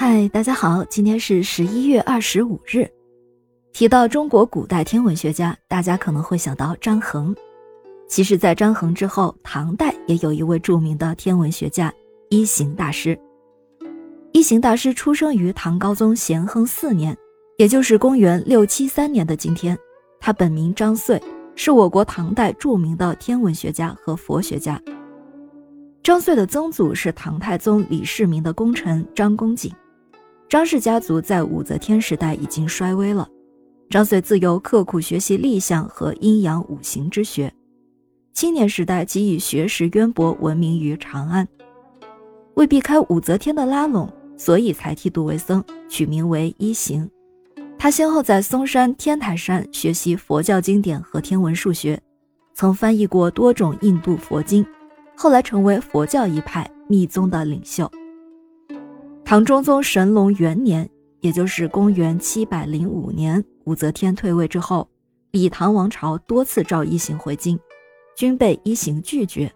嗨，大家好，今天是十一月二十五日。提到中国古代天文学家，大家可能会想到张衡。其实，在张衡之后，唐代也有一位著名的天文学家一行大师。一行大师出生于唐高宗咸亨四年，也就是公元六七三年的今天。他本名张遂，是我国唐代著名的天文学家和佛学家。张遂的曾祖是唐太宗李世民的功臣张公瑾。张氏家族在武则天时代已经衰微了。张遂自幼刻苦学习历象和阴阳五行之学，青年时代即以学识渊博闻名于长安。为避开武则天的拉拢，所以才剃度为僧，取名为一行。他先后在嵩山、天台山学习佛教经典和天文数学，曾翻译过多种印度佛经。后来成为佛教一派密宗的领袖。唐中宗神龙元年，也就是公元七百零五年，武则天退位之后，李唐王朝多次召一行回京，均被一行拒绝。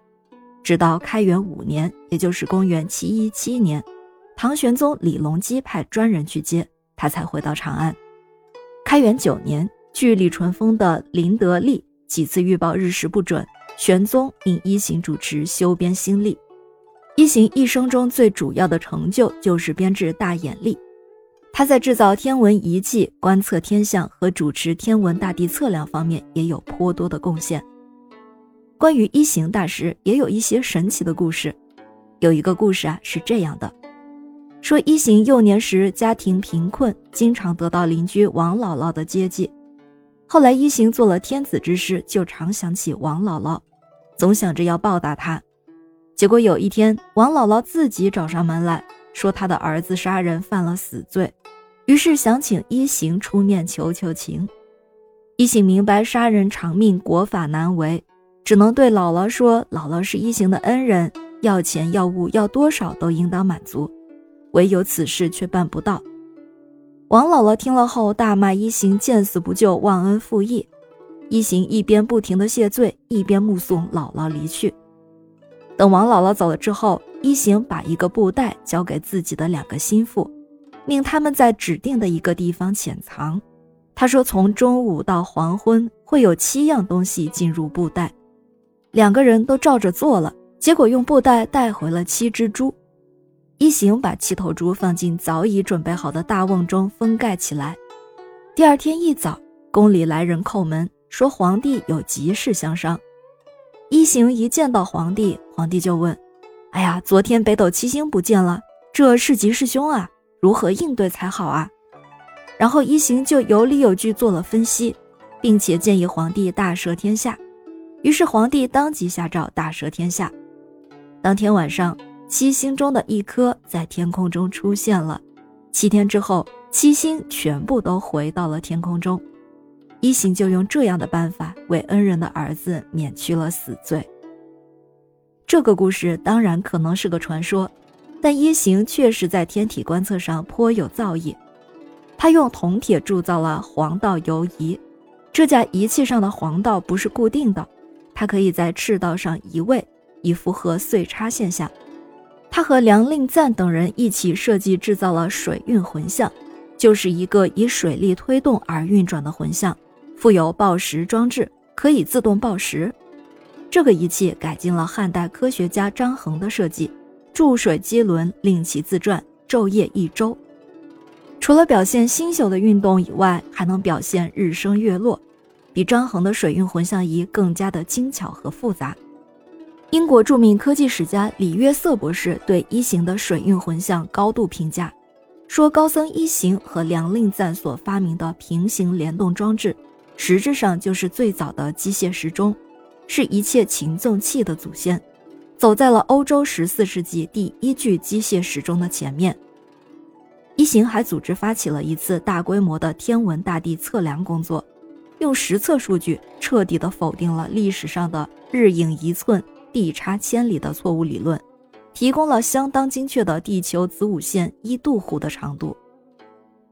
直到开元五年，也就是公元七一七年，唐玄宗李隆基派专人去接他，才回到长安。开元九年，据李淳风的《麟德历》几次预报日食不准。玄宗命一行主持修编新历。一行一生中最主要的成就就是编制大眼历。他在制造天文仪器、观测天象和主持天文大地测量方面也有颇多的贡献。关于一行大师，也有一些神奇的故事。有一个故事啊是这样的：说一行幼年时家庭贫困，经常得到邻居王姥姥的接济。后来一行做了天子之事，就常想起王姥姥，总想着要报答她。结果有一天，王姥姥自己找上门来说，她的儿子杀人犯了死罪，于是想请一行出面求求情。一行明白杀人偿命，国法难违，只能对姥姥说：“姥姥是一行的恩人，要钱要物要多少都应当满足，唯有此事却办不到。”王姥姥听了后，大骂一行见死不救、忘恩负义。一行一边不停地谢罪，一边目送姥姥离去。等王姥姥走了之后，一行把一个布袋交给自己的两个心腹，命他们在指定的一个地方潜藏。他说，从中午到黄昏会有七样东西进入布袋。两个人都照着做了，结果用布袋带回了七只猪。一行把七头猪放进早已准备好的大瓮中，封盖起来。第二天一早，宫里来人叩门，说皇帝有急事相商。一行一见到皇帝，皇帝就问：“哎呀，昨天北斗七星不见了，这是吉是凶啊？如何应对才好啊？”然后一行就有理有据做了分析，并且建议皇帝大赦天下。于是皇帝当即下诏大赦天下。当天晚上。七星中的一颗在天空中出现了，七天之后，七星全部都回到了天空中。一行就用这样的办法为恩人的儿子免去了死罪。这个故事当然可能是个传说，但一行确实在天体观测上颇有造诣。他用铜铁铸造了黄道游仪，这架仪器上的黄道不是固定的，它可以在赤道上移位，以符合岁差现象。他和梁令赞等人一起设计制造了水运魂象，就是一个以水力推动而运转的魂象，附有报时装置，可以自动报时。这个仪器改进了汉代科学家张衡的设计，注水机轮令其自转，昼夜一周。除了表现星宿的运动以外，还能表现日升月落，比张衡的水运魂象仪更加的精巧和复杂。英国著名科技史家李约瑟博士对一行的水运魂象高度评价，说高僧一行和梁令赞所发明的平行联动装置，实质上就是最早的机械时钟，是一切琴奏器的祖先，走在了欧洲十四世纪第一具机械时钟的前面。一行还组织发起了一次大规模的天文大地测量工作，用实测数据彻底的否定了历史上的日影一寸。地差千里的错误理论，提供了相当精确的地球子午线一度弧的长度。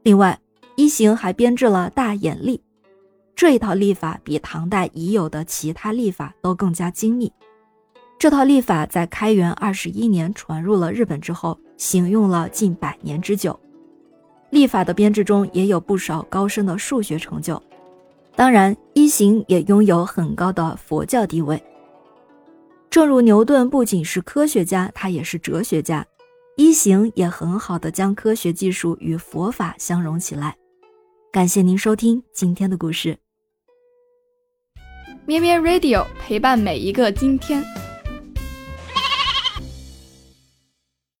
另外，一行还编制了大眼历，这一套历法比唐代已有的其他历法都更加精密。这套历法在开元二十一年传入了日本之后，行用了近百年之久。历法的编制中也有不少高深的数学成就。当然，一行也拥有很高的佛教地位。正如牛顿不仅是科学家，他也是哲学家。一行也很好的将科学技术与佛法相融起来。感谢您收听今天的故事。咩咩 Radio 陪伴每一个今天。